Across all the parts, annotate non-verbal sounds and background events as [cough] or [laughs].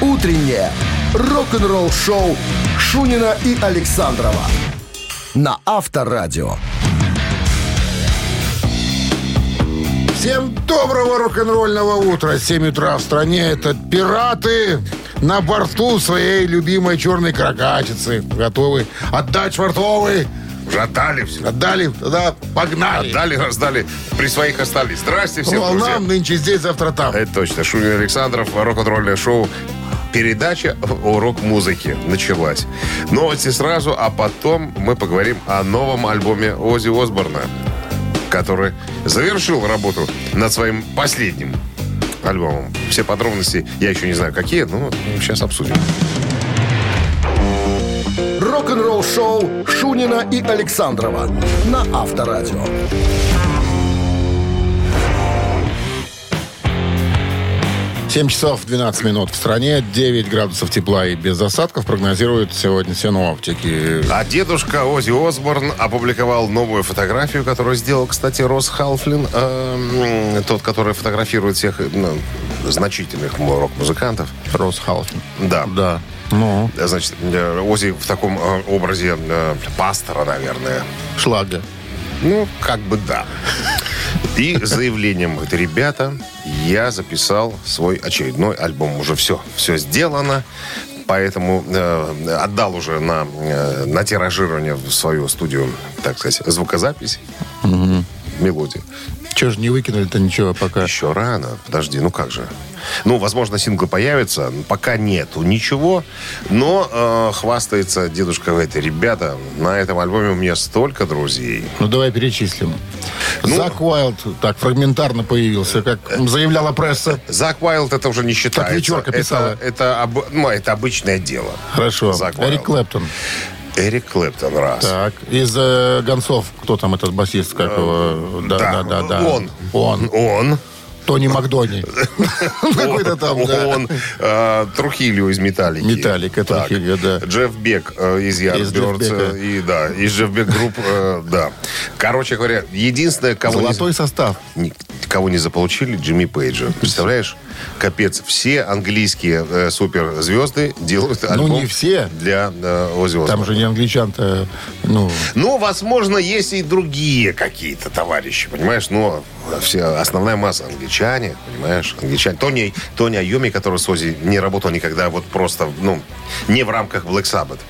Утреннее рок-н-ролл-шоу Шунина и Александрова на Авторадио. Всем доброго рок-н-ролльного утра. 7 утра в стране. Это пираты на борту своей любимой черной крокатицы. Готовы отдать швартовы. Уже отдали все. Отдали, тогда погнали. Отдали, раздали. При своих остались. Здрасте всем, друзья. волнам нынче здесь, завтра там. Это точно. Шунин Александров, рок-н-ролльное шоу. Передача о рок-музыке началась. Новости сразу, а потом мы поговорим о новом альбоме Ози Осборна, который завершил работу над своим последним альбомом. Все подробности я еще не знаю, какие, но сейчас обсудим. Рок-н-ролл-шоу Шунина и Александрова на Авторадио. 7 часов 12 минут в стране, 9 градусов тепла и без осадков прогнозируют сегодня синоптики. А дедушка Ози Осборн опубликовал новую фотографию, которую сделал, кстати, Рос Халфлин, э, м, тот, который фотографирует всех ну, значительных рок-музыкантов. Рос Халфин. Да. Да. Ну, Значит, э, Ози в таком э, образе э, пастора, наверное. шлага. Ну, как бы да. И заявлением, говорит, ребята, я записал свой очередной альбом. Уже все, все сделано. Поэтому э, отдал уже на, э, на тиражирование в свою студию, так сказать, звукозапись. Мелодию. Че же не выкинули-то ничего пока? Еще рано. Подожди, ну как же? Ну, возможно, синглы появятся. Пока нету ничего. Но э, хвастается дедушка говорит, ребята, на этом альбоме у меня столько друзей. Ну, давай перечислим. Ну. Зак Уайлд так фрагментарно появился, как заявляла пресса. Зак Уайлд это уже не считается. вечерка писала. Это, это, об- ну, это обычное дело. Хорошо. Зак Эрик. Клэптон. Эрик Клэптон, раз. Так. Из э, гонцов, кто там этот басист, как его? Да, да, да, да. Он. Он. Он. Тони Макдони. [laughs] [laughs] Какой-то там, да. Он. э, Трухилио из Металлики. Металлика, Так. Трухильо, да. Джефф Бек э, из Бека. И да, из Джефф Бек групп, э, да. Короче говоря, единственное, кого Золотой состав. кого не заполучили, Джимми Пейджа. Представляешь? Капец. Все английские э, суперзвезды делают альбом Ну, не все. для э, Оззи Там же не англичан-то, ну, Ну, возможно, есть и другие какие-то товарищи, понимаешь? Но все, основная масса англичане, понимаешь? Англичане. Тони, Тони Айоми, который с Оззи не работал никогда, вот просто, ну, не в рамках Black Sabbath.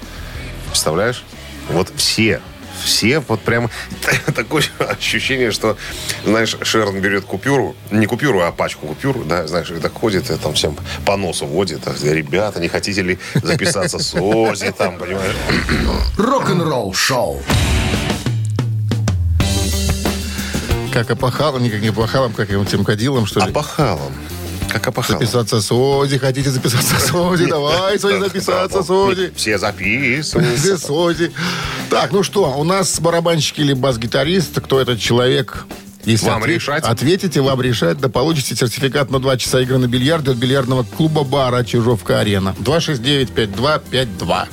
Представляешь? Вот все все вот прям [laughs] такое ощущение, что, знаешь, Шерон берет купюру, не купюру, а пачку купюр, да, знаешь, и так ходит, и там всем по носу водит. а, Ребята, не хотите ли записаться с Ози там, понимаешь? [clears throat] Рок-н-ролл-шоу. как опахалом, никак не опахалом, как его тем кадилом, что ли. Опахалом. Как опахалом. Записаться с Ози, хотите записаться с Ози, давай, Сози, записаться с Ози. Все записываются. С Ози. Так, ну что, у нас барабанщик или бас-гитарист, кто этот человек? Если Вам решать. Ответите, вам решать, да получите сертификат на 2 часа игры на бильярде от бильярдного клуба бара Чижовка-Арена. 269-5252.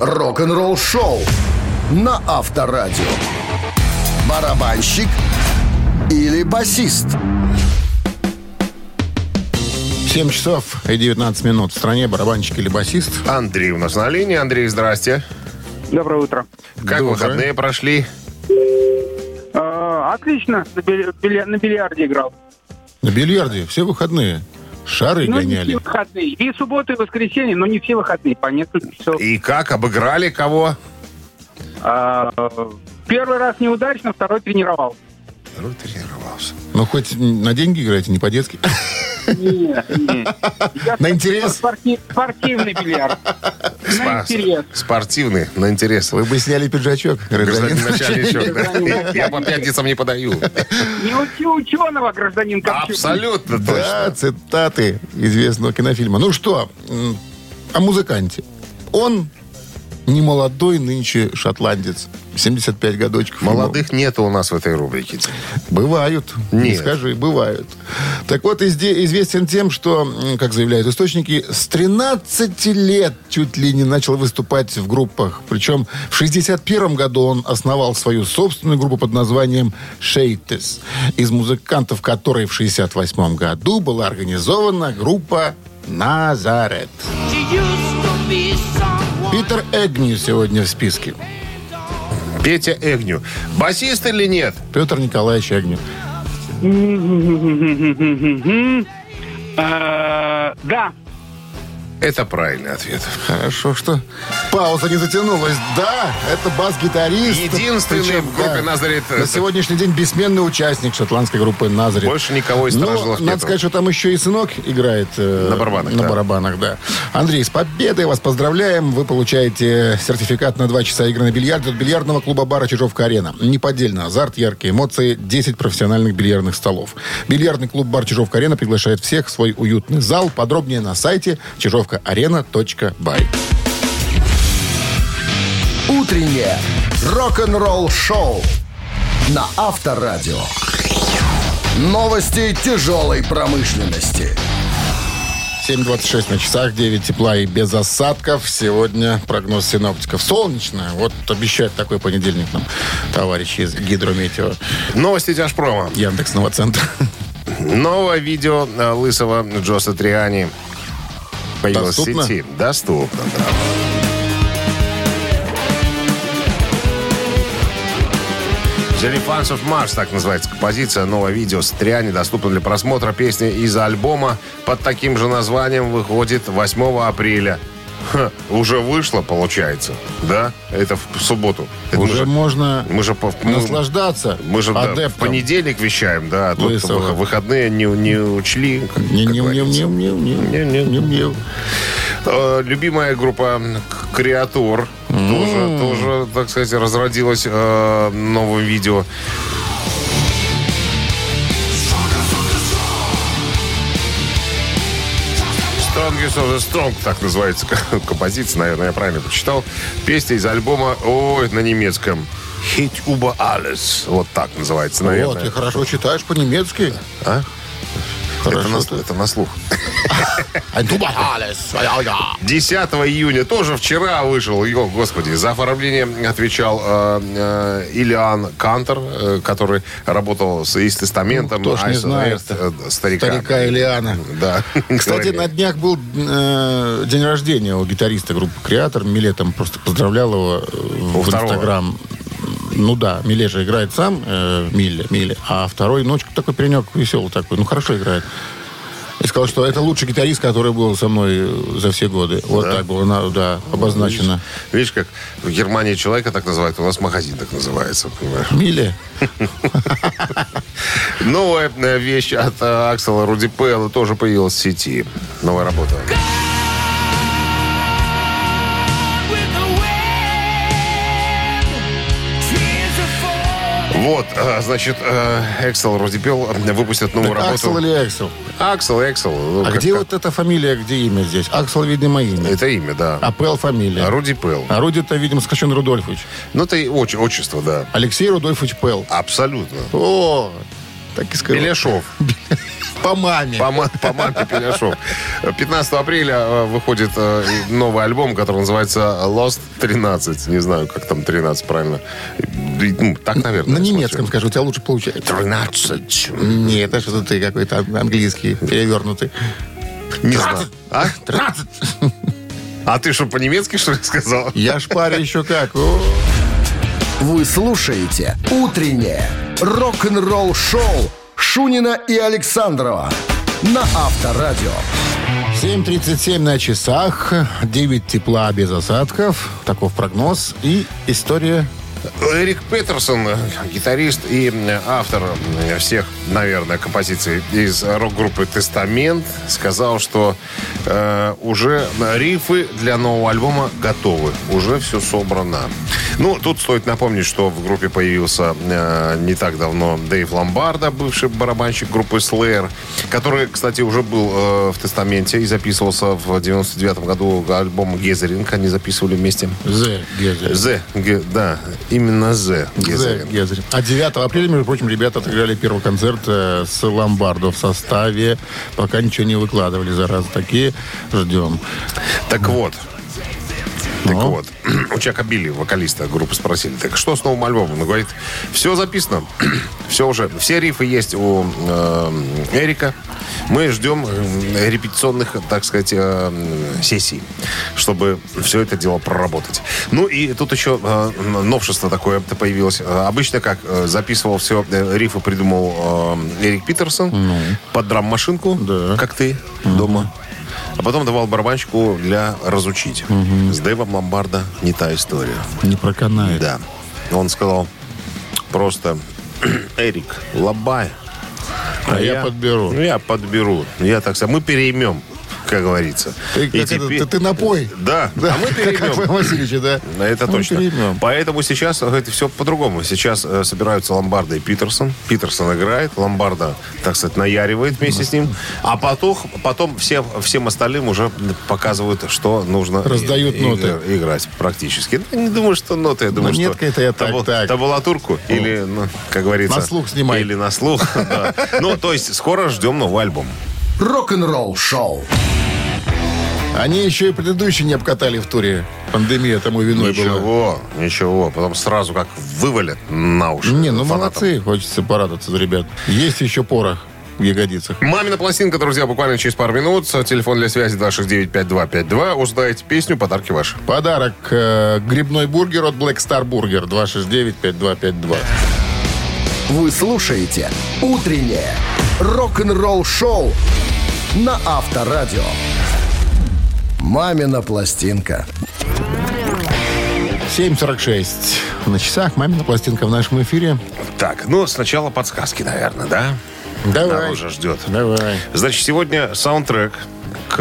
Рок-н-ролл-шоу на Авторадио. Барабанщик или басист? 7 часов и 19 минут. В стране барабанщик или басист. Андрей у нас на линии. Андрей, здрасте. Доброе утро. Как Доброе. выходные прошли? А, отлично, на, били- били- на бильярде играл. На бильярде все выходные. Шары Ну, не гоняли. все выходные. И субботы, и воскресенье, но не все выходные, по несколько часов. И как? Обыграли кого? А, первый раз неудачно, второй тренировал. Второй тренировался. Ну, хоть на деньги играете, не по-детски. [laughs] Нет, нет. Я На интерес? спорти- Спортивный бильярд. На интерес. Спортивный, на интерес. Вы бы сняли пиджачок, Гражданин. Я по пятницам не подаю. Не учи ученого, гражданин. Абсолютно Да, точно. цитаты известного кинофильма. Ну что, о музыканте. Он не молодой нынче шотландец. 75 годочков. ему. Молодых нету у нас в этой рубрике. Бывают. Не Нет. скажи, бывают. Так вот, известен тем, что, как заявляют источники, с 13 лет чуть ли не начал выступать в группах. Причем в 61 году он основал свою собственную группу под названием «Шейтес», из музыкантов которой в 68 году была организована группа Назарет. Питер Эгню сегодня в списке. Петя Эгню. Басист или нет? Петр Николаевич Эгню. Э, Да. Это правильный ответ. Хорошо, что пауза не затянулась. Да, это бас-гитарист. Единственный Причем, в группе «Назарет». На сегодняшний день бессменный участник шотландской группы «Назарет». Больше никого из Но, Старожилов надо сказать, что там еще и сынок играет. э, На барабанах, На да. барабанах, да. Андрей, с победой вас поздравляем. Вы получаете сертификат на 2 часа игры на бильярде от бильярдного клуба бара «Чижовка-арена». Неподдельно. Азарт, яркие эмоции, 10 профессиональных бильярдных столов. Бильярдный клуб бар «Чижовка-арена» приглашает всех в свой уютный зал. Подробнее на сайте чижовкаарена.бай. Утреннее рок-н-ролл-шоу на Авторадио. Новости тяжелой промышленности. 7.26 на часах, 9 тепла и без осадков. Сегодня прогноз синоптиков. Солнечное. Вот обещает такой понедельник нам товарищи из Гидрометео. Новости Тяжпрома. Яндекс Новоцентр. Новое видео э, лысого Джоса Триани появилось Доступно? сети. Доступно, да. The of Mars, так называется композиция. Новое видео с Триани доступно для просмотра. Песня из альбома под таким же названием выходит 8 апреля. Ха, уже вышло, получается, да? Это в субботу. Это мы Уже же- можно мы же мы- наслаждаться мы же да, в понедельник вещаем, да, а тут выходные не, не учли. как- Не, как не, не, не, не, не, Не-не. не, не. Э, Любимая группа К- Креатур тоже, тоже, так сказать, разродилась э, новым видео. Strongest of the Strong, так называется [laughs] композиция, наверное, я правильно прочитал. Песня из альбома, ой, на немецком. Hit über alles. Вот так называется, Вот, наверное. ты хорошо читаешь по-немецки. А? Это Хорошо. на, ты. это на слух. Ein Tuba alles. Ja, ja. 10 июня, тоже вчера вышел, о, господи, за оформление отвечал э, э, Ильян Кантер, э, который работал с, и с тестаментом. Ну, кто ж не знает э, старика. Старика Ильяна. Да. Кстати, на днях был э, день рождения у гитариста группы Креатор. Миле там просто поздравлял его э, в. Инстаграм. Ну да, Миле же играет сам, э, Миле, Миле. А второй, ну, такой паренек веселый такой, ну, хорошо играет. И сказал, что это лучший гитарист, который был со мной э, за все годы. Вот так было, на- да, обозначено. Видишь, как в Германии человека так называют, у нас магазин так называется, понимаешь? Миле. [laughs] Новая э, вещь от э, Аксела Руди Пэлла тоже появилась в сети. Новая работа. Вот, э, значит, э, Эксел Руди Пелл выпустит новую работу. Аксел или Эксел? Аксел, Эксел. ну, А где как- вот эта фамилия, где имя здесь? Аксел, видимо, имя. Это имя, да. А Пэл фамилия. А Руди Пелл. А Руди-то, видимо, Скачен Рудольфович. Ну, это отчество, да. Алексей Рудольфович Пэл. Абсолютно. О, так и сказал. Беляшов. По маме. По, по маме Пеляшов. 15 апреля э, выходит э, новый альбом, который называется Lost 13. Не знаю, как там 13 правильно. Ну, так, наверное. На немецком скажу, у тебя лучше получается. 13. Нет, это что-то ты какой-то английский, перевернутый. Не знаю. А? 13. А ты что, по-немецки, что ли, сказал? Я шпарю еще как. Вы слушаете «Утреннее рок-н-ролл-шоу» Шунина и Александрова на Авторадио. 7.37 на часах, 9 тепла без осадков. Таков прогноз. И история Эрик Петерсон, гитарист и автор всех, наверное, композиций из рок-группы «Тестамент», сказал, что э, уже рифы для нового альбома готовы. Уже все собрано. Ну, тут стоит напомнить, что в группе появился э, не так давно Дэйв Ломбарда, бывший барабанщик группы Slayer, который, кстати, уже был э, в «Тестаменте» и записывался в 99 году альбом «Гезеринг». Они записывали вместе. З. Гезель. З, Г- да, именно З. З. Гезеринг. Гезель. А 9 апреля, между прочим, ребята отыграли первый концерт э, с Ломбардо в составе. Пока ничего не выкладывали, зараза. Такие ждем. Так вот. Так Ну? вот, [clears throat] у Чака Билли, вокалиста группы, спросили, так что с новым альбомом? Он говорит, все записано, [clears throat] все уже, все рифы есть у э, Эрика, Мы ждем э, репетиционных, так сказать, э, сессий, чтобы все это дело проработать. Ну и тут еще э, новшество такое появилось. Э, Обычно как э, записывал все, э, рифы придумал э, Эрик Питерсон под драм-машинку, Да. как ты дома. А потом давал барабанщику для разучить. С Дэйвом Ломбардо не та история. Не проканает. Да. Он сказал просто, [clears throat] Эрик, лобай. А я подберу. Ну, я подберу. Я так сказать, мы переймем, как говорится. Ты, И как это, теперь- ты, ты напой. Да, [laughs] Да, а мы как переймем. Аквариум Васильевича, да. Это Мы точно. переймем. Поэтому сейчас это все по-другому. Сейчас э, собираются Ломбарда и Питерсон. Питерсон играет, Ломбарда, так сказать, наяривает вместе с ним. А потом, потом все, всем остальным уже показывают, что нужно Раздают и- ноты. и- играть практически. Ну, не думаю, что ноты. Я думаю, Ну, что нет, это я так, табу- так. табулатурку или, ну, как говорится... На слух снимай. Или на слух. [laughs] Ну, то есть, скоро ждем новый альбом. Рок-н-ролл шоу. Они еще и предыдущие не обкатали в туре. Пандемия тому виной была. Ничего, ничего. Потом сразу как вывалят на уши Не, ну фанатам. молодцы. Хочется порадоваться за ребят. Есть еще порох в ягодицах. Мамина пластинка, друзья, буквально через пару минут. Телефон для связи 269-5252. Узнаете песню, подарки ваши. Подарок э, грибной бургер от Black Star Burger 269-5252. Вы слушаете «Утреннее рок-н-ролл-шоу» на Авторадио. «Мамина пластинка». 7.46 на часах. Мамина пластинка в нашем эфире. Так, ну, сначала подсказки, наверное, да? Давай. Уже ждет. Давай. Значит, сегодня саундтрек к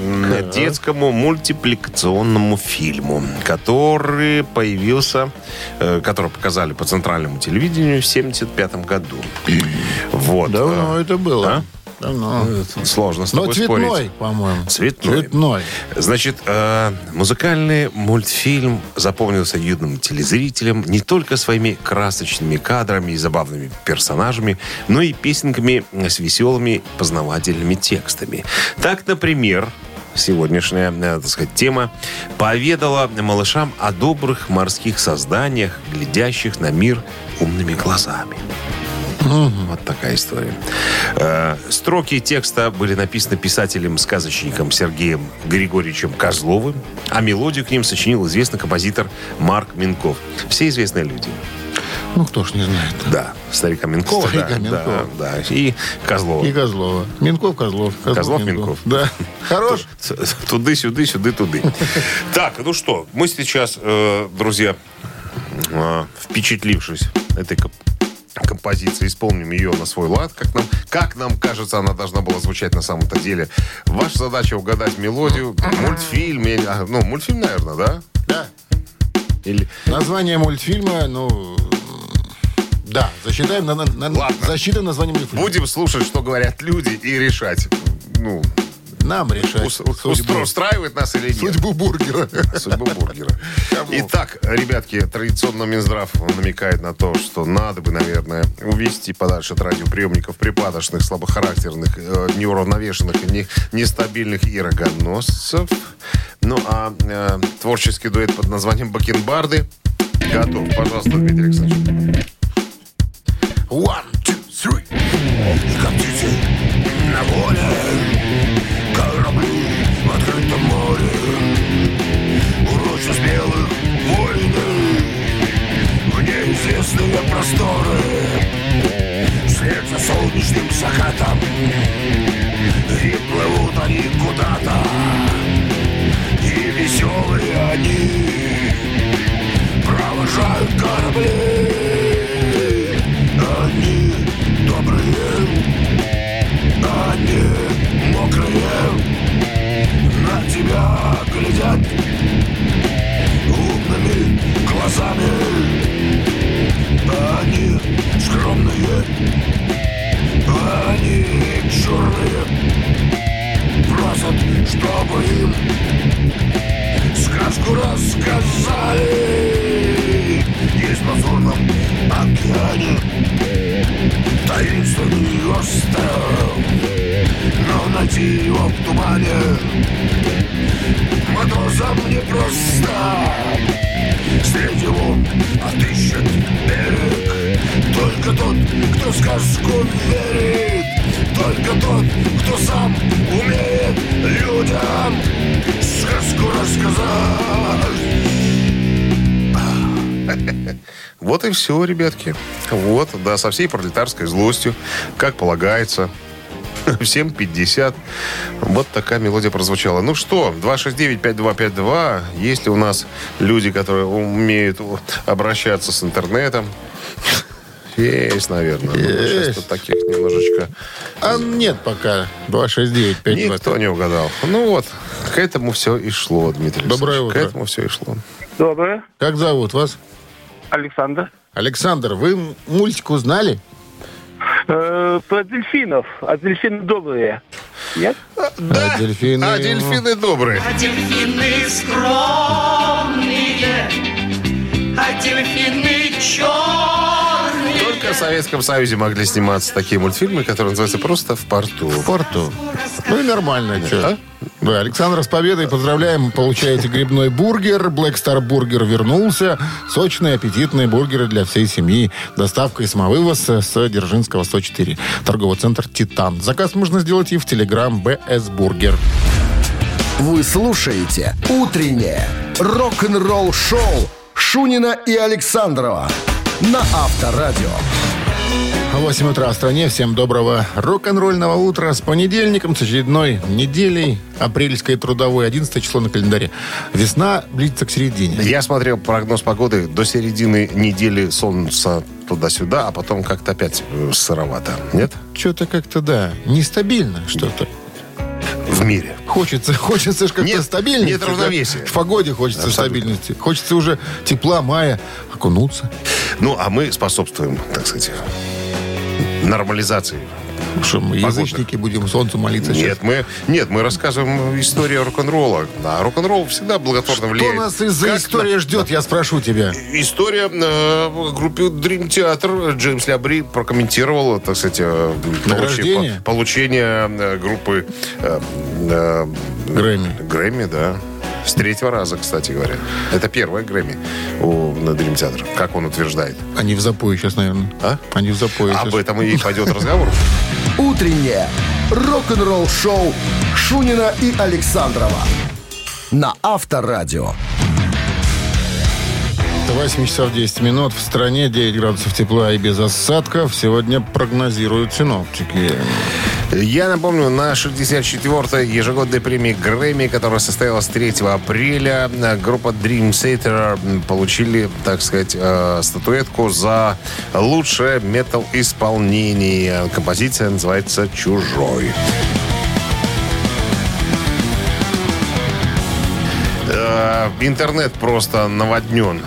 м, детскому мультипликационному фильму, который появился, э, который показали по центральному телевидению в 75 году. Вот. Давно Э, это было. а? Давно. Сложно с Но тобой цветной, спорить. по-моему. Цветной. Цветной. Значит, э, музыкальный мультфильм запомнился юным телезрителям не только своими красочными кадрами и забавными персонажами, но и песенками с веселыми познавательными текстами. Так, например, сегодняшняя, э, так сказать, тема поведала малышам о добрых морских созданиях, глядящих на мир умными глазами. Вот такая история. Э, Строки текста были написаны писателем-сказочником Сергеем Григорьевичем Козловым, а мелодию к ним сочинил известный композитор Марк Минков. Все известные люди. Ну, кто ж не знает. Да, старика Минкова. Старика да, Минкова. Да, да, и Козлова. И Козлова. Минков, Козлов. Козлов, Минков. Да. [laughs] Хорош. Туды-сюды, сюды-туды. [laughs] Так, ну что, мы сейчас, э, друзья, э, впечатлившись этой композиции, исполним ее на свой лад, как нам, как нам кажется, она должна была звучать на самом-то деле. Ваша задача угадать мелодию, мультфильм, а, ну, мультфильм, наверное, да? Да. Или... Название мультфильма, ну... Да, засчитаем, на, на, на- засчитаем название мультфильма. Будем слушать, что говорят люди, и решать, ну, Нам решать ус- судьбу, устраивает нас или нет. судьбу бургера. Судьбу бургера. Итак, ребятки, традиционно Минздрав намекает на то, что надо бы, наверное, увести подальше от радиоприемников припадочных, слабохарактерных, э, неуравновешенных и не- нестабильных и рогоносцев. Ну, а э, творческий дуэт под названием «Бакенбарды» готов. Пожалуйста, Дмитрий Александрович. One, two, three. Птицы на воле неизвестные просторы. Вслед за солнечным закатом. И плывут они куда-то. И веселые они Провожают корабли. Они добрые они мокрые. На тебя глядят умными глазами. Они скромные, они черные, просят, чтобы им сказку рассказали. Есть в лазурном океане таинственный остров. Но найти его в тумане Матросам непросто Среди волн отыщет берег Только тот, кто в сказку верит Только тот, кто сам умеет людям Сказку рассказать Вот и все, ребятки. Вот, да, со всей пролетарской злостью, как полагается. [laughs] Всем 50. Вот такая мелодия прозвучала. Ну что, 269-5252. Есть ли у нас люди, которые умеют обращаться с интернетом? Есть, наверное. Ну, Есть. Сейчас тут таких немножечко... А нет пока. 269 Никто не угадал. Ну вот, к этому все и шло, Дмитрий Доброе утро. К этому все и шло. Доброе. Как зовут вас? Александр. Александр, вы м- мультик узнали? Э, про дельфинов. А дельфины добрые. Нет? Да, А дельфины, а ну. дельфины добрые. А дельфины скромные, а дельфины Советском Союзе могли сниматься такие мультфильмы, которые называются просто «В порту». В порту. Ну и нормально, А? что. Да, Александр, с победой поздравляем. Получаете грибной бургер. Black Star Бургер вернулся. Сочные, аппетитные бургеры для всей семьи. Доставка и самовывоз с Дзержинского 104. Торговый центр «Титан». Заказ можно сделать и в Телеграм БС Бургер. Вы слушаете «Утреннее рок-н-ролл-шоу» Шунина и Александрова на Авторадио. 8 утра в стране. Всем доброго рок-н-ролльного утра с понедельником, с очередной неделей апрельской трудовой, 11 число на календаре. Весна близится к середине. Я смотрел прогноз погоды до середины недели солнца туда-сюда, а потом как-то опять э, сыровато. Нет? Что-то как-то, да, нестабильно что-то. В мире. Хочется, [laughs] хочется же как-то стабильности. нет равновесия. В погоде хочется Абсолютно. стабильности. Хочется уже тепла, мая, окунуться. Ну, а мы способствуем, так сказать, нормализации. Что мы, Погода. язычники, будем солнцу молиться сейчас? Нет, мы, нет, мы рассказываем историю рок-н-ролла. А рок-н-ролл всегда благотворно Что влияет. нас из-за Как истории ждет, я спрошу тебя. История э, группе Dream Theater Джеймс Лябри прокомментировал, так сказать, э, получи- по- получение э, группы э, э, Грэмми. Грэмми, да. С третьего раза, кстати говоря. Это первая Грэмми у на Dream Theater, как он утверждает. Они в запое сейчас, наверное. А? Они в запое Об сейчас. этом и пойдет разговор. «Утреннее рок-н-ролл-шоу» Шунина и Александрова на Авторадио. 8 часов 10 минут. В стране 9 градусов тепла и без осадков. Сегодня прогнозируют синоптики. Я напомню, на 64-й ежегодной премии Грэмми, которая состоялась 3 апреля, группа Dream Theater получили, так сказать, э, статуэтку за лучшее метал-исполнение. Композиция называется «Чужой». Э, Интернет просто наводнен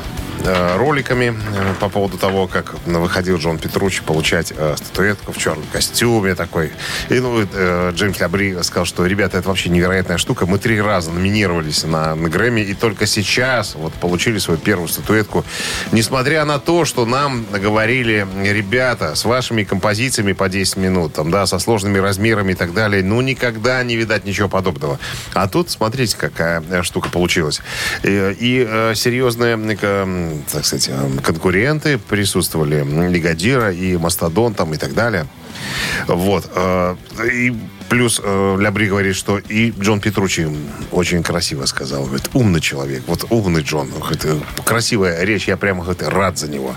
роликами э, по поводу того, как выходил Джон Петручи получать э, статуэтку в черном костюме такой. И ну, э, Джеймс Лябри сказал, что, ребята, это вообще невероятная штука. Мы три раза номинировались на, на Грэмми, и только сейчас вот получили свою первую статуэтку. Несмотря на то, что нам говорили, ребята, с вашими композициями по 10 минут, там, да, со сложными размерами и так далее, ну, никогда не видать ничего подобного. А тут, смотрите, какая э, штука получилась. И, и, э, серьезные, э, так сказать, э, конкуренты присутствовали. Лигадира и Мастодон там и так далее. Вот. э, И плюс э, Лябри говорит, что и Джон Петручи очень красиво сказал. Говорит, умный человек. Вот умный Джон. Это красивая речь. Я прямо говорит, рад за него.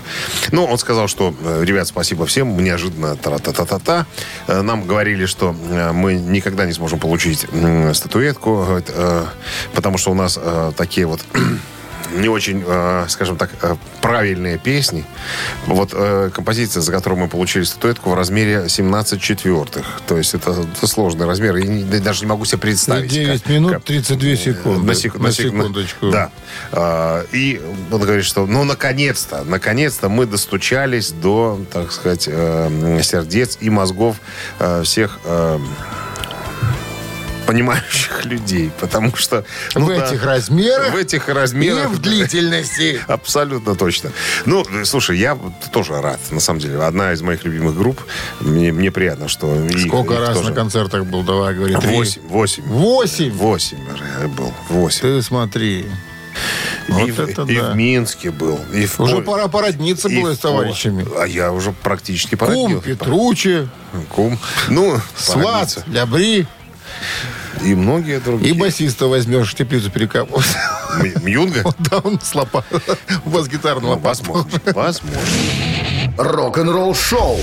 Ну, он сказал, что, ребят, спасибо всем. Неожиданно та-та-та-та-та. Нам говорили, что мы никогда не сможем получить статуэтку, говорит, потому что у нас такие вот не очень, э, скажем так, э, правильные песни. Вот э, композиция, за которую мы получили статуэтку в размере 17 четвертых. То есть это, это сложный размер. Я не- даже не могу себе представить. 9 как- минут как- 32 секунды. на, сек- На на сек- секундочку. Да. А, и он говорит, что ну, наконец-то, наконец-то мы достучались до, так сказать, э, сердец и мозгов э, всех э, понимающих людей. Потому что... ну в да, этих размерах В этих и размерах. в длительности. [laughs] Абсолютно точно. Ну, слушай, я тоже рад, на самом деле. Одна из моих любимых групп. Мне, мне приятно, что... Сколько их раз тоже- на концертах был, давай, говори. Восемь. Восемь. Восемь? Восемь был. Восемь. Ты смотри. Вот и, в- это и да. в Минске был. И в Уже Коль- пора породниться и было в с товарищами. А я уже практически Кум, породнил. Петручи, Кум. Ну, сват, лябри. И многие другие. И басиста возьмешь, теплицу перекапывать. Мьюнга? [laughs] Да, он с лопа- [laughs] бас-гитарного Ну, возможно. [laughs] Возможно. Рок-н-ролл шоу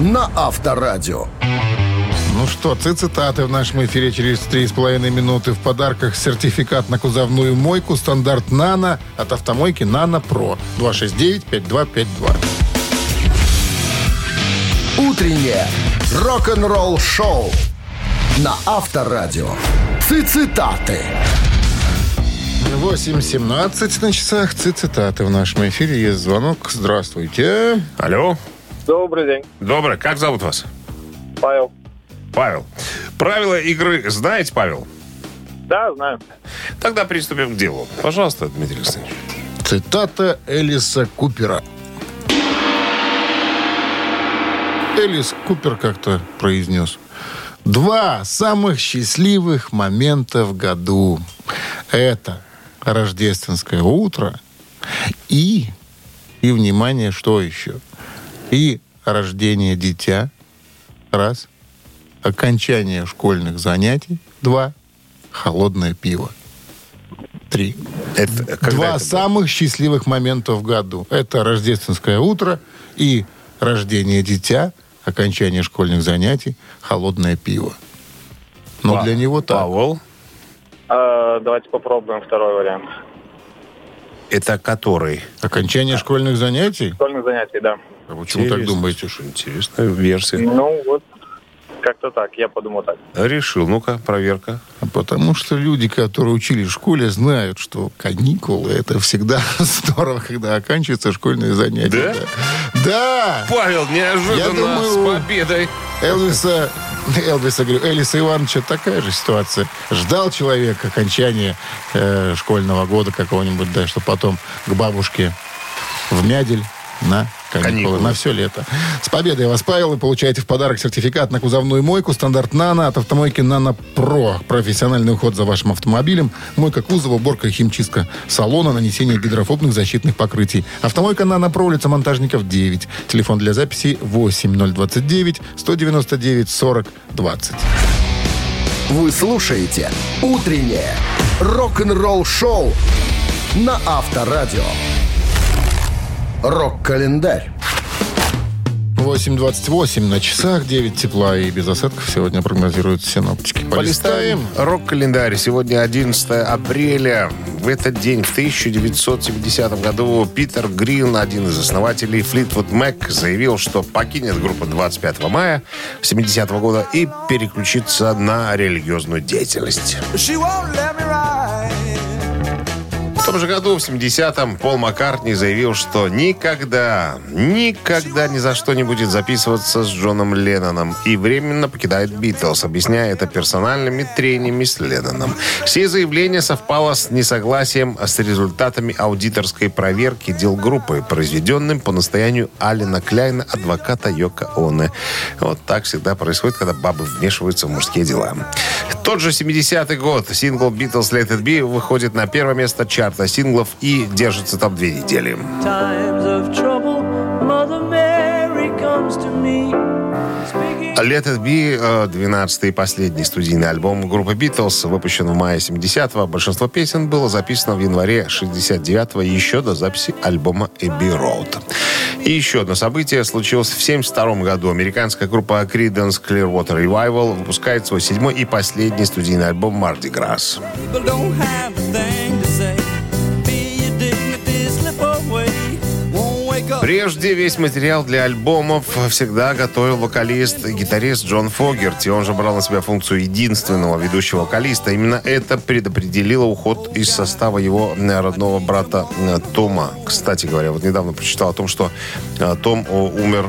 на Авторадио. Ну что, цитаты в нашем эфире через три с половиной минуты. В подарках сертификат на кузовную мойку стандарт «Нано» от автомойки «Нано Про». 269-5252. Утреннее рок-н-ролл шоу на Авторадио. Цитаты. 8.17 на часах. Цитаты в нашем эфире. Есть звонок. Здравствуйте. Алло. Добрый день, Доброе. Как зовут вас? Павел. Павел. Правила игры знаете, Павел? Да, знаю. Тогда приступим к делу. Пожалуйста, Дмитрий Александрович. Цитата Элиса Купера. Элис Купер как-то произнес. Два самых счастливых момента в году. Это рождественское утро и, и, внимание, что еще? И рождение дитя. Раз. Окончание школьных занятий. Два. Холодное пиво. Три. Это, Два это было? самых счастливых момента в году. Это рождественское утро и рождение дитя, окончание школьных занятий, холодное пиво. Но Па- для него так. Павел. А, давайте попробуем второй вариант. Это который? Окончание школьных занятий? Школьных занятий, да. А почему так Интересно. думаете? Интересная версия. Ну, вот как-то так, я подумал так. Решил. Ну-ка, проверка. Потому что люди, которые учились в школе, знают, что каникулы это всегда [laughs] здорово, когда оканчиваются школьные занятия. Да. Да! Павел, неожиданно Я думаю, с победой. Элвиса, Элвиса, говорю, Элиса Ивановича такая же ситуация. Ждал человек окончания э, школьного года какого-нибудь, да, что потом к бабушке в Мядель на каникулы, Каникулы. на все лето. С победой вас, Павел, вы получаете в подарок сертификат на кузовную мойку стандарт «Нано» от автомойки «Нано Про». Профессиональный уход за вашим автомобилем, мойка кузова, уборка и химчистка салона, нанесение гидрофобных защитных покрытий. Автомойка «Нано Про», улица Монтажников, 9. Телефон для записи 8029 199 40 20. Вы слушаете «Утреннее рок-н-ролл шоу» на Авторадио. Рок-календарь. 8.28 на часах, 9 тепла и без осадков сегодня прогнозируют синоптики. Полистаем. Рок-календарь. Сегодня 11 апреля. В этот день, в 1970 году, Питер Грин, один из основателей Fleetwood Mac, заявил, что покинет группу 25 мая 70 года и переключится на религиозную деятельность. В том же году, в 70-м, Пол Маккартни заявил, что никогда, никогда ни за что не будет записываться с Джоном Ленноном и временно покидает Битлз, объясняя это персональными трениями с Ленноном. Все заявления совпало с несогласием с результатами аудиторской проверки дел группы, произведенным по настоянию Алина Кляйна, адвоката Йока Оне. Вот так всегда происходит, когда бабы вмешиваются в мужские дела. Тот же 70-й год. Сингл Beatles Let It Be выходит на первое место чарта синглов и держится там две недели. Let It Be, э, 12-й и последний студийный альбом группы Beatles, выпущен в мае 70-го. Большинство песен было записано в январе 69-го, еще до записи альбома Abbey Road. И еще одно событие случилось в 72 году. Американская группа Creedence Clearwater Revival выпускает свой седьмой и последний студийный альбом Mardi Gras. people don't have Прежде весь материал для альбомов всегда готовил вокалист и гитарист Джон Фогерти. Он же брал на себя функцию единственного ведущего вокалиста. Именно это предопределило уход из состава его э, родного брата э, Тома. Кстати говоря, вот недавно прочитал о том, что э, Том о, умер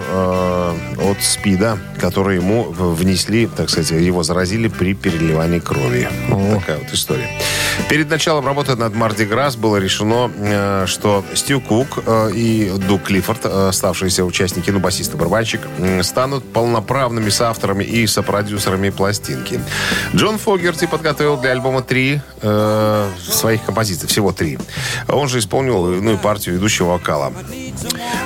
от СПИДа, который ему внесли, так сказать, его заразили при переливании крови. Вот такая вот история. Перед началом работы над Марди Грасс было решено, э, что Стю Кук э, и Дуг Клиффорд, э, оставшиеся участники, ну, басист и барабанщик, станут полноправными соавторами и сопродюсерами пластинки. Джон Фогерти подготовил для альбома три э, своих композиций, всего три. Он же исполнил ну, и партию ведущего вокала.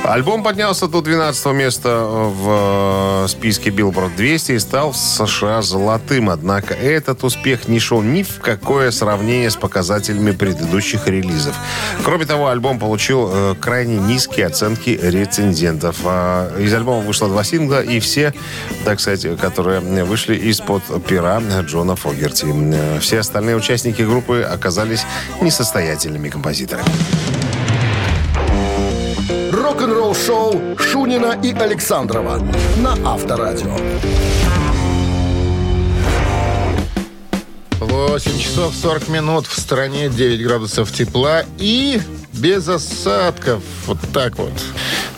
Альбом поднялся до 12 места в э, списке Billboard 200 и стал в США золотым. Однако этот успех не шел ни в какое сравнение с показателями предыдущих релизов. Кроме того, альбом получил э, крайне низкие оценки рецензентов. А из альбома вышло два сингла, и все, так сказать, которые вышли из-под пера Джона Фогерти. Э, Все остальные участники группы оказались несостоятельными композиторами. Рок-н-ролл шоу Шунина и Александрова на Авторадио. 8 часов 40 минут. В стране 9 градусов тепла и без осадков. Вот так вот.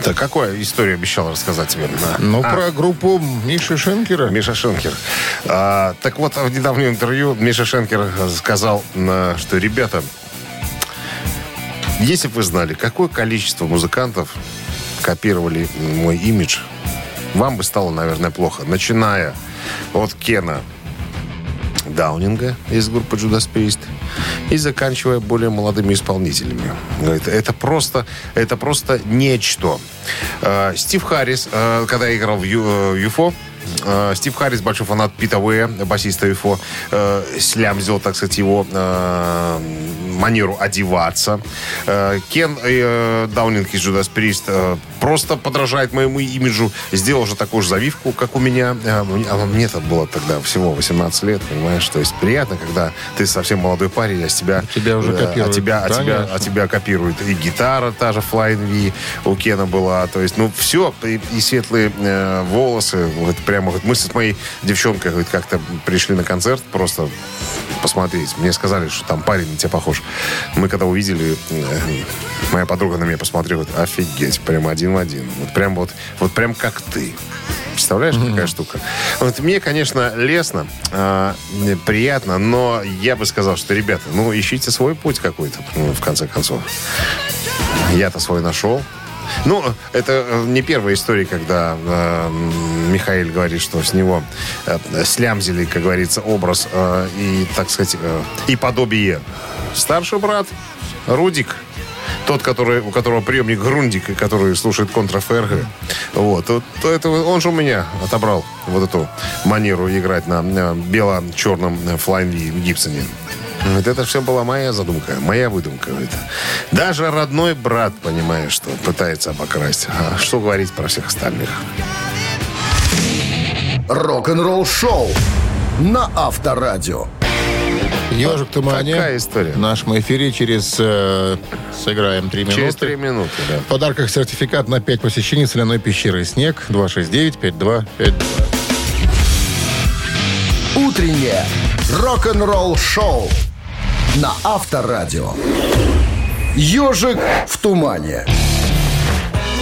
Так, какую историю обещал рассказать тебе? Ну, А, про группу Миши Шенкера. Миша Шенкер. А, так вот, в недавнем интервью Миша Шенкер сказал, что, ребята, если бы вы знали, какое количество музыкантов копировали мой имидж, вам бы стало, наверное, плохо. Начиная от Кена Даунинга из группы Judas Priest и заканчивая более молодыми исполнителями. Говорит, это просто, это просто нечто. Э, Стив Харрис, э, когда играл в Ю- э, UFO, э, Стив Харрис, большой фанат Пита Уэя, басиста UFO, э, слямзил, так сказать, его э, манеру одеваться. Э, Кен э, Даунинг из Judas Priest э, просто подражает моему имиджу. Сделал же такую же завивку, как у меня. А мне- мне-то было тогда всего 18 лет, понимаешь? То есть приятно, когда ты совсем молодой парень, а с тебя... Тебя уже копируют. А тебя, а тебя, а тебя копируют. И гитара та же Flying V у Кена была. То есть, ну, все. И, и светлые э, волосы. Вот прямо вот мы с моей девчонкой говорит, как-то пришли на концерт просто посмотреть. Мне сказали, что там парень на тебя похож. Мы когда увидели, э, моя подруга на меня посмотрела, говорит, офигеть, прям один в один. Вот прям вот, вот прям как ты. Представляешь, какая штука? Вот мне, конечно, лестно, э, приятно, но я бы сказал, что, ребята, ну, ищите свой путь какой-то, ну, в конце концов. Я-то свой нашел. Ну, это э, не первая история, когда э, Михаил говорит, что с него э, слямзили, как говорится, образ э, и, так сказать, э, и подобие. Старший брат Рудик, тот, который, у которого приемник Грундик, и который слушает контра ФРГ. Вот. Вот это, он же у меня отобрал вот эту манеру играть на, на бело-черном V Гибсоне. Вот это все была моя задумка, моя выдумка. Это. Даже родной брат, понимаешь, что пытается обокрасть. А что говорить про всех остальных? Рок-н-ролл шоу на Авторадио. Ежик в тумане. Такая история. В нашем эфире через... э, сыграем три минуты. Через три минуты, да. В подарках сертификат на 5 посещений соляной пещеры «Снег» 269-5252. Утреннее рок-н-ролл шоу на Авторадио. Ежик в тумане.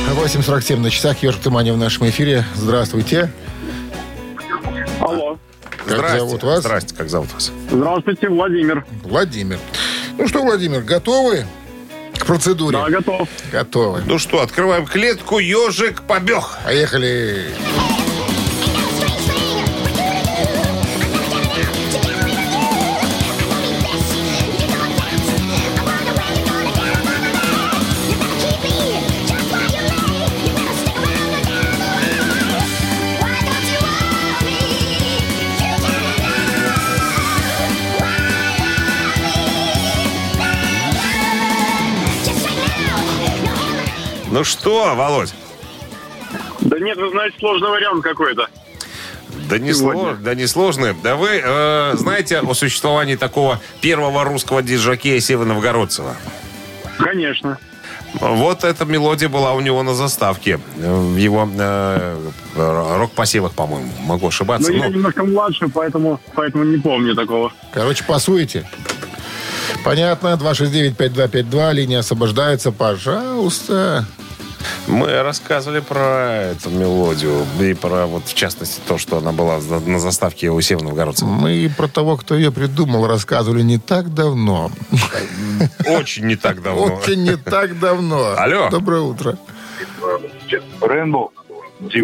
8.47 на часах. «Ежик в тумане» в нашем эфире. Здравствуйте. Алло. Как Здрасте. зовут вас? Здрасте, как зовут вас? Здравствуйте, Владимир. Владимир. Ну что, Владимир, готовы к процедуре? Да, готов. Готовы. Ну что, открываем клетку, ежик побег. Поехали. Ну что, Володь? Да нет, вы знаете, сложный вариант какой-то. Да не, Сегодня. сло- да не сложно. Да вы э, знаете о существовании такого первого русского диджакея Сева Новгородцева? Конечно. Вот эта мелодия была у него на заставке. В его э, рок-посевах, по-моему. Могу ошибаться. Но я Ну, немножко младше, поэтому, поэтому не помню такого. Короче, пасуете. Понятно. 269-5252. Линия освобождается. Пожалуйста. Мы рассказывали про эту мелодию и про, вот, в частности, то, что она была на заставке у Сева Новгородца. Мы про того, кто ее придумал, рассказывали не так давно. Очень не так давно. Очень не так давно. Алло. Доброе утро. Рейнбоу.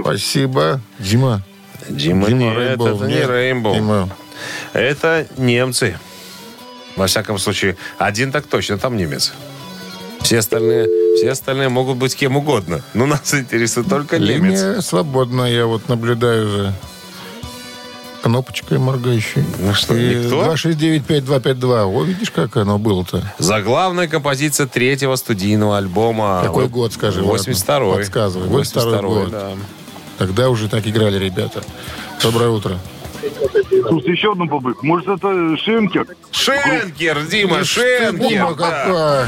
Спасибо. Дима. Дима, Дима нет, Рейнбоу, это не. Рейнбоу. Дима. Это немцы. Во всяком случае, один так точно, там немец. Все остальные, все остальные могут быть кем угодно. Но нас интересует только немец. Линия свободна. Я вот наблюдаю за кнопочкой моргающей. Ну что, И никто? 269-5252. О, видишь, как оно было-то? Заглавная композиция третьего студийного альбома. Какой год, скажи, ладно. 82-й. Подсказывай. 82-й год. да. Тогда уже так играли ребята. Доброе утро. Слушай, еще одну побык. Может, это Шенкер? Шенкер, Дима, Шенкер. Да.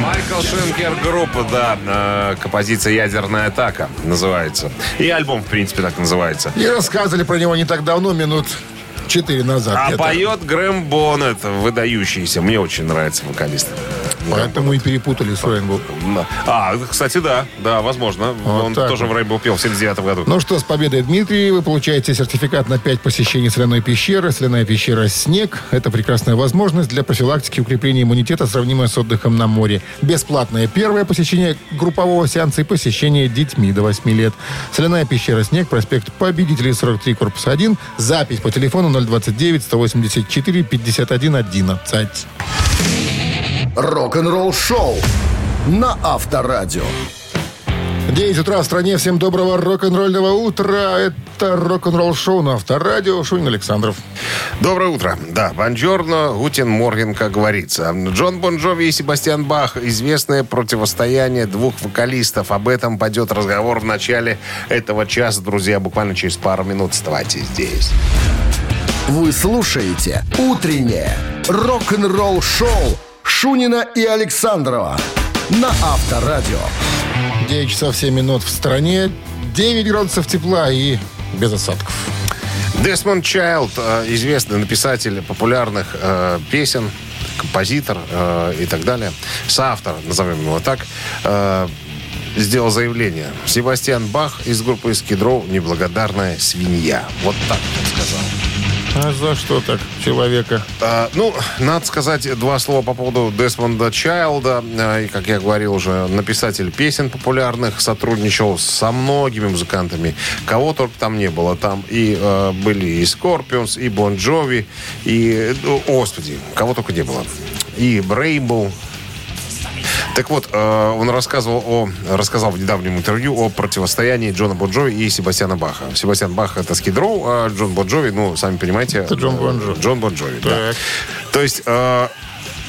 Майкл Шенкер группа, да, э, композиция «Ядерная атака» называется. И альбом, в принципе, так называется. И рассказывали про него не так давно, минут четыре назад. А поет Грэм Боннет, выдающийся. Мне очень нравится вокалист. Поэтому и перепутали с Рейнбоу. А, кстати, да, да, возможно. Вот Он так тоже в Рейнбоу пел в 79 году. Ну что, с победой, Дмитрий. Вы получаете сертификат на 5 посещений соляной пещеры. Соляная пещера «Снег» — это прекрасная возможность для профилактики и укрепления иммунитета, сравнимая с отдыхом на море. Бесплатное первое посещение группового сеанса и посещение детьми до 8 лет. Соляная пещера «Снег», проспект Победителей, 43, корпус 1. Запись по телефону 029 184 51 11. Рок-н-ролл шоу на Авторадио. 9 утра в стране. Всем доброго рок-н-ролльного утра. Это рок-н-ролл шоу на Авторадио. Шунин Александров. Доброе утро. Да, Buongiorno, Guten Morgen, как говорится. Джон Бон Джови и Себастьян Бах. Известное противостояние двух вокалистов. Об этом пойдет разговор в начале этого часа. Друзья, буквально через пару минут оставайтесь здесь. Вы слушаете «Утреннее рок-н-ролл шоу» Шунина и Александрова на Авторадио. 9 часов 7 минут в стране. 9 градусов тепла и без осадков. Десмонд Чайлд, э, известный написатель популярных э, песен, композитор э, и так далее, соавтор, назовем его так, э, сделал заявление. Себастьян Бах из группы Скидроу «Неблагодарная свинья». Вот так он сказал. А за что так человека? А, ну, надо сказать два слова по поводу Десмонда Чайлда. А, И, как я говорил уже, написатель песен популярных, сотрудничал со многими музыкантами. Кого только там не было. Там и э, были и Скорпионс, и Bon Jovi, и... ну, Господи, кого только не было. И Брейбл. Так вот, э, он рассказывал, о, рассказал в недавнем интервью о противостоянии Джона Бон Джови и Себастьяна Баха. Себастьян Бах это Skid Row, а Джон Бон Джови, ну, сами понимаете... Это Джон Бон Джови. Джон Бон Джови, да. То есть, э,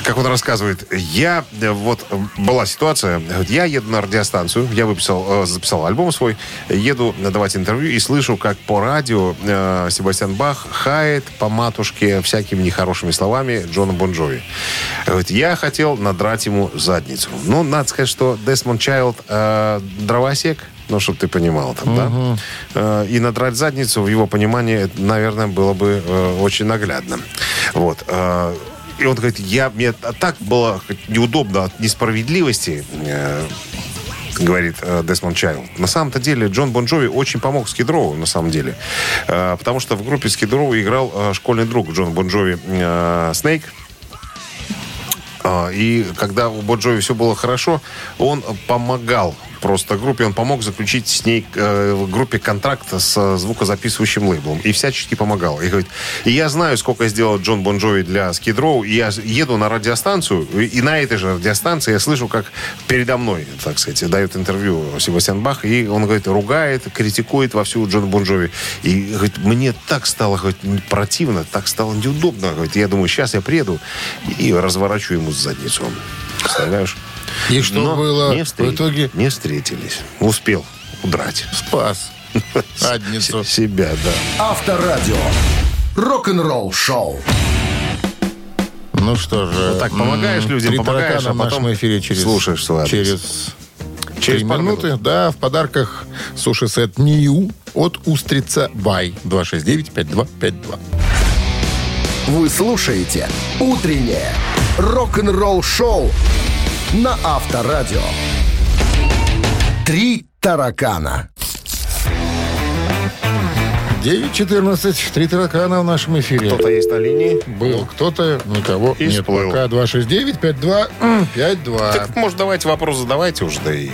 как он рассказывает, я, э, вот, э, была ситуация, я еду на радиостанцию, я выписал, э, записал альбом свой, еду давать интервью и слышу, как по радио э, Себастьян Бах хает по матушке всякими нехорошими словами Джона Бон Джови. Говорит, я хотел надрать ему задницу. Ну, надо сказать, что Десмонд Чайлд э, дровосек, ну, чтобы ты понимал там, да? Э, И надрать задницу, в его понимании, наверное, было бы э, очень наглядно. Вот. И он говорит, я, мне так было неудобно от несправедливости, э, говорит э, Десмонд Чайлд. На самом-то деле Джон Бон Джови очень помог Skid Row, на самом деле. Э, потому что в группе Skid Row играл школьный друг Джон Бон Джови Снейк. И когда у Бон Джови все было хорошо, он помогал просто группе, он помог заключить с ней э, группе контракт с звукозаписывающим лейблом. И всячески помогал. И говорит, и я знаю, сколько сделал Джон Бон Джови для Row, и я еду на радиостанцию, и, на этой же радиостанции я слышу, как передо мной, так сказать, дает интервью Себастьян Бах, и он, говорит, ругает, критикует вовсю Джона Бон Джови. И, говорит, мне так стало, говорит, противно, так стало неудобно. Говорит, я думаю, сейчас я приеду и разворачу ему задницу. Представляешь? И что Но было не в встр- итоге? Не встретились. Успел удрать. Спас. [laughs] Задницу. Себя, да. Авторадио. Рок-н-ролл шоу. Ну что же. так помогаешь людям, три помогаешь, а в потом нашем эфире через... слушаешь свой адрес. Через... Через минуты, минут. да, в подарках суши-сет Нью от Устрица Бай. 269-5252. Вы слушаете «Утреннее рок-н-ролл-шоу» на Авторадио. «Три таракана». 9.14, три таракана в нашем эфире. Кто-то есть на линии? Был кто-то, никого И нет всплыл. пока. 269-5252. Так, может, давайте вопрос задавайте уже, да и...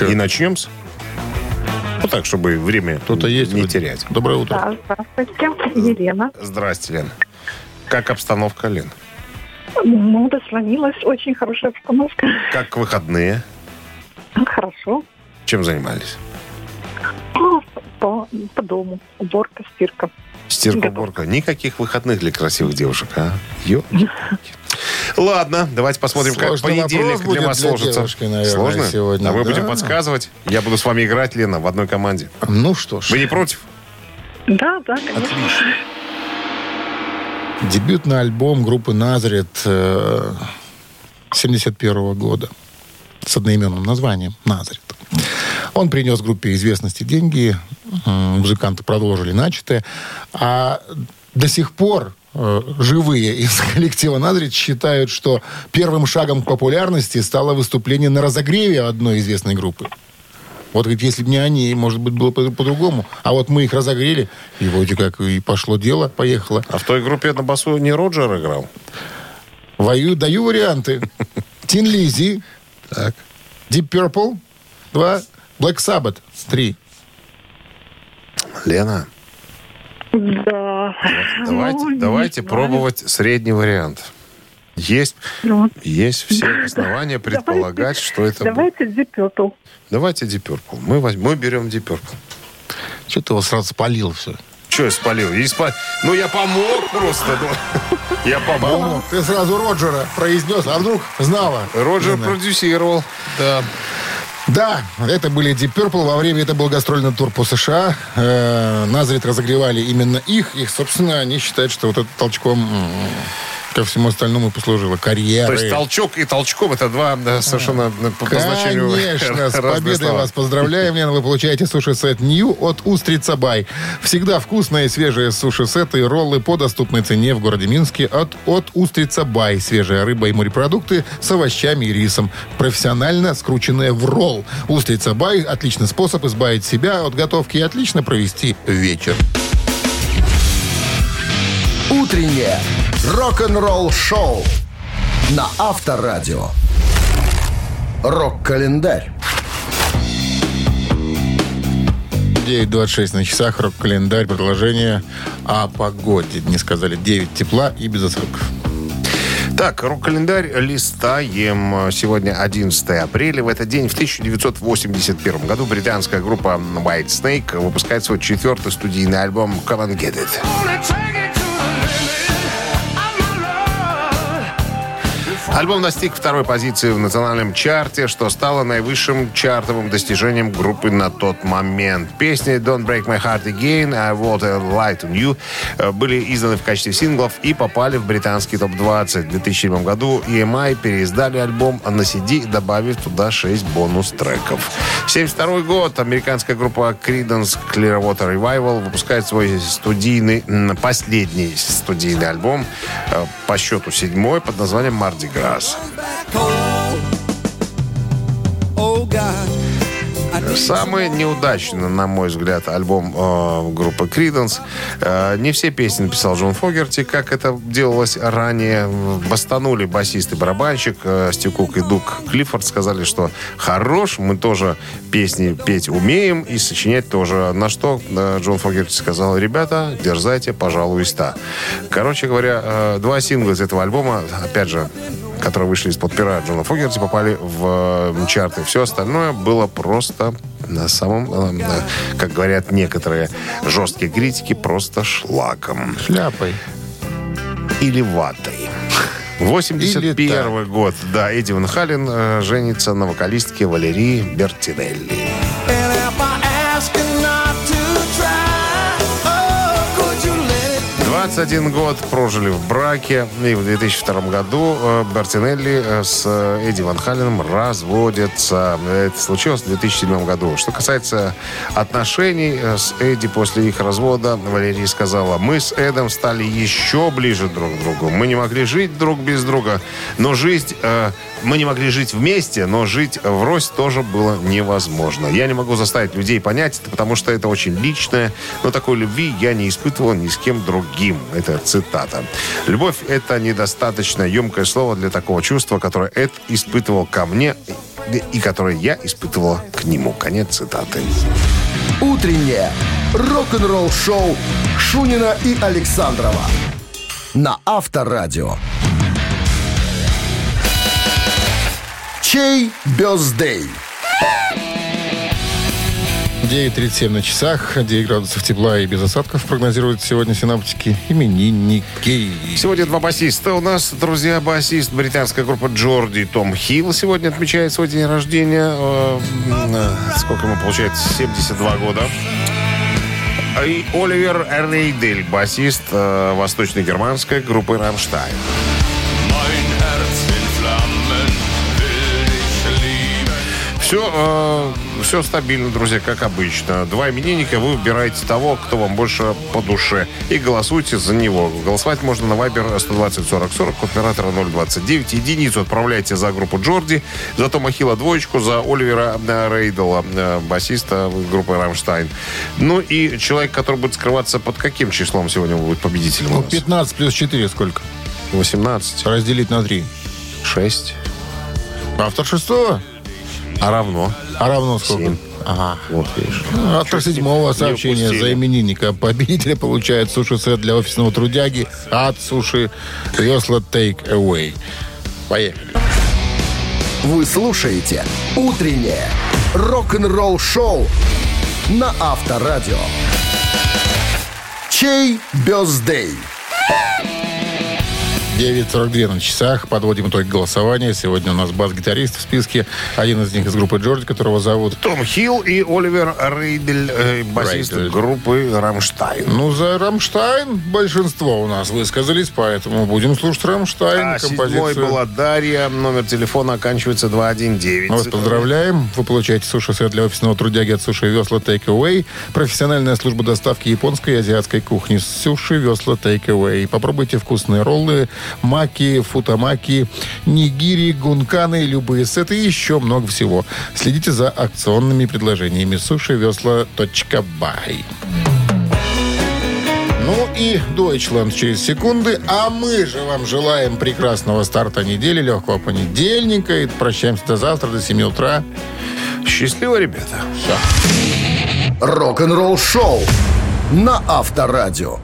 И начнем с... Ну так, чтобы время Кто-то есть? не вроде? терять. Доброе утро. Да, здравствуйте, Елена. Здрасте, Лен. Как обстановка, Лен? Ну, дослонилась, очень хорошая обстановка. Как выходные? Хорошо. Чем занимались? Ну, По, по дому. Уборка, стирка. Стирка, Готов. уборка. Никаких выходных для красивых девушек, а? Ё. Ладно, давайте посмотрим, как Сложный понедельник вопрос будет для вас для сложится. девушки, наверное, Сложно? сегодня, А мы да. будем подсказывать. Я буду с вами играть, Лена, в одной команде. Ну что ж, Вы не против? Да, да, конечно. Отлично. Дебютный альбом группы «Назарет» э, 71 года с одноименным названием «Назарет». Он принес группе известности деньги, музыканты продолжили начатое, а до сих пор э, живые из [laughs] коллектива «Назарет» считают, что первым шагом к популярности стало выступление на разогреве одной известной группы. Вот, говорит, если бы не они, может быть, было по- по-другому. А вот мы их разогрели, и вроде как и пошло дело, поехало. А в той группе на басу не Роджер играл? Вою, даю варианты. [laughs] Тин Лизи. Так. Deep Purple. Два. Black Sabbath. Три. Лена, Да. давайте, Ну, давайте знаю. пробовать средний вариант. Есть, Ну, есть все [laughs] основания предполагать, что это. Давайте Deep Purple. Давайте Deep Purple. Мы, возьмем, мы берем Deep Purple. Что ты его сразу спалил все? Че я спалил? Я спа- Ну, я помог просто. ну. [laughs] Я помог. Ты сразу Роджера произнес, а вдруг знала? Роджер продюсировал. Да. Да, это были Deep Purple. Во время это был гастрольный тур по США. Э, Назарет разогревали именно их. И, собственно, они считают, что вот это толчком ко всему остальному послужило. Карьеры. То есть толчок и толчком это два да, совершенно э, по, по значению [laughs] Конечно, с победой слова. вас поздравляем, Лена. Вы получаете суши-сет Нью от Устрица Бай. Всегда вкусные свежие суши-сеты и роллы по доступной цене в городе Минске от, от Устрица Бай. Свежая рыба и морепродукты с овощами и рисом. Профессионально скрученные в ролл. Устрица Бай – отличный способ избавить себя от готовки и отлично провести вечер. «Утреннее рок-н-ролл-шоу» на Авторадио. Рок-календарь. 9.26 на часах, рок-календарь, продолжение о погоде. Не сказали 9 тепла и без осадков. Так, рок-календарь листаем. Сегодня 11 апреля. В этот день, в 1981 году, британская группа White Snake выпускает свой четвертый студийный альбом «Come and Get It». Альбом достиг второй позиции в национальном чарте, что стало наивысшим чартовым достижением группы на тот момент. Песни «Don't Break My Heart Again», «I Want a Light on You» э, были изданы в качестве синглов и попали в британский топ-20. В 2007 году EMI переиздали альбом на CD, добавив туда 6 бонус-треков. 1972 год. Американская группа Creedence Clearwater Revival выпускает свой студийный, последний студийный альбом, э, по счету седьмой, под названием «Mardi Gras». Oh God, I need Самый неудачный, на мой взгляд, альбом э, группы Creedence. Э, не все песни написал Джон Фогерти, как это делалось ранее. Восстанули басист и барабанщик э, Стив Кук и Дук Клиффорд. Сказали, что хорош, мы тоже песни петь умеем и сочинять тоже. На что э, Джон Фогерти сказал, ребята, дерзайте, пожалуйста. Короче говоря, э, два сингла из этого альбома, опять же, которые вышли из-под пера Джона Фогерти, попали в чарты. Все остальное было просто на самом, э, как говорят некоторые жесткие критики, просто шлаком. Шляпой. Или ватой. 81 год. Да, Эдди Ван Хален э, женится на вокалистке Валерии Бертинелли. 21 год прожили в браке. И в 2002 году э, Бертинелли э, с э, Эдди Ван Халеном разводятся. Это случилось в 2007 году. Что касается отношений с Эдди после их развода, Валерия сказала, мы с Эдом стали еще ближе друг к другу. Мы не могли жить друг без друга, но жизнь... мы не могли жить вместе, но жить врозь тоже было невозможно. Я не могу заставить людей понять это, потому что это очень личное, но такой любви я не испытывал ни с кем другим. Это цитата. Любовь – это недостаточно емкое слово для такого чувства, которое Эд испытывал ко мне и- которое я испытывала к нему. Конец цитаты. Утреннее рок-н-ролл-шоу Шунина и Александрова на Авторадио. Чей бездей? 9.37 на часах, 9 градусов тепла и без осадков прогнозируют сегодня синаптики именинники. Сегодня два басиста. У нас, друзья, басист британской группы Джорди Том Хилл сегодня отмечает свой день рождения. Э, э, Сколько ему получается? 72 года. И Оливер Рейдель, басист э, восточно-германской группы «Рамштайн». Все, все стабильно, друзья, как обычно. Два именинника, вы выбираете того, кто вам больше по душе. И голосуйте за него. Голосовать можно на Viber 120 40 40, код оператора 029. Единицу отправляйте за группу Джорди, за Тома Хилла двоечку, за Оливера э, Рейдела, э, басиста группы «Рамштайн». Ну и человек, который будет скрываться под каким числом сегодня будет победителем Ну, нас? 15 плюс 4 сколько? 18, Разделить на 3. 6. Автор шестого? А равно? А равно сколько? Семь. Ага. Вот, видишь. Автор седьмого сообщения за именинника победителя получает суши-сет для офисного трудяги от суши Весла Take Away. Поехали. Вы слушаете Утреннее рок-н-ролл-шоу на Авторадио. Чей birthday? 9.42 на часах. Подводим итоги голосования. Сегодня у нас бас-гитарист в списке. Один из них из группы Geordie, которого зовут... Том Хилл и Оливер Ридель, э, басист Ридель. группы «Rammstein». Ну, за Рамштайн большинство у нас высказались, поэтому будем слушать Рамштайн. А седьмой была Дарья. Номер телефона оканчивается 219. Мы вас поздравляем. Вы получаете суши-сет для офисного трудяги от Суши Весла Take Away. Профессиональная служба доставки японской и азиатской кухни. Суши Весла Take Away. Попробуйте вкусные роллы, маки, футамаки, нигири, гунканы, любые сеты и еще много всего. Следите за акционными предложениями. Суши Весла.бай. Ну и Deutschland через секунды. А мы же вам желаем прекрасного старта недели, легкого понедельника. И прощаемся до завтра, до 7 утра. Счастливо, ребята. Рок-н-ролл-шоу на Авторадио.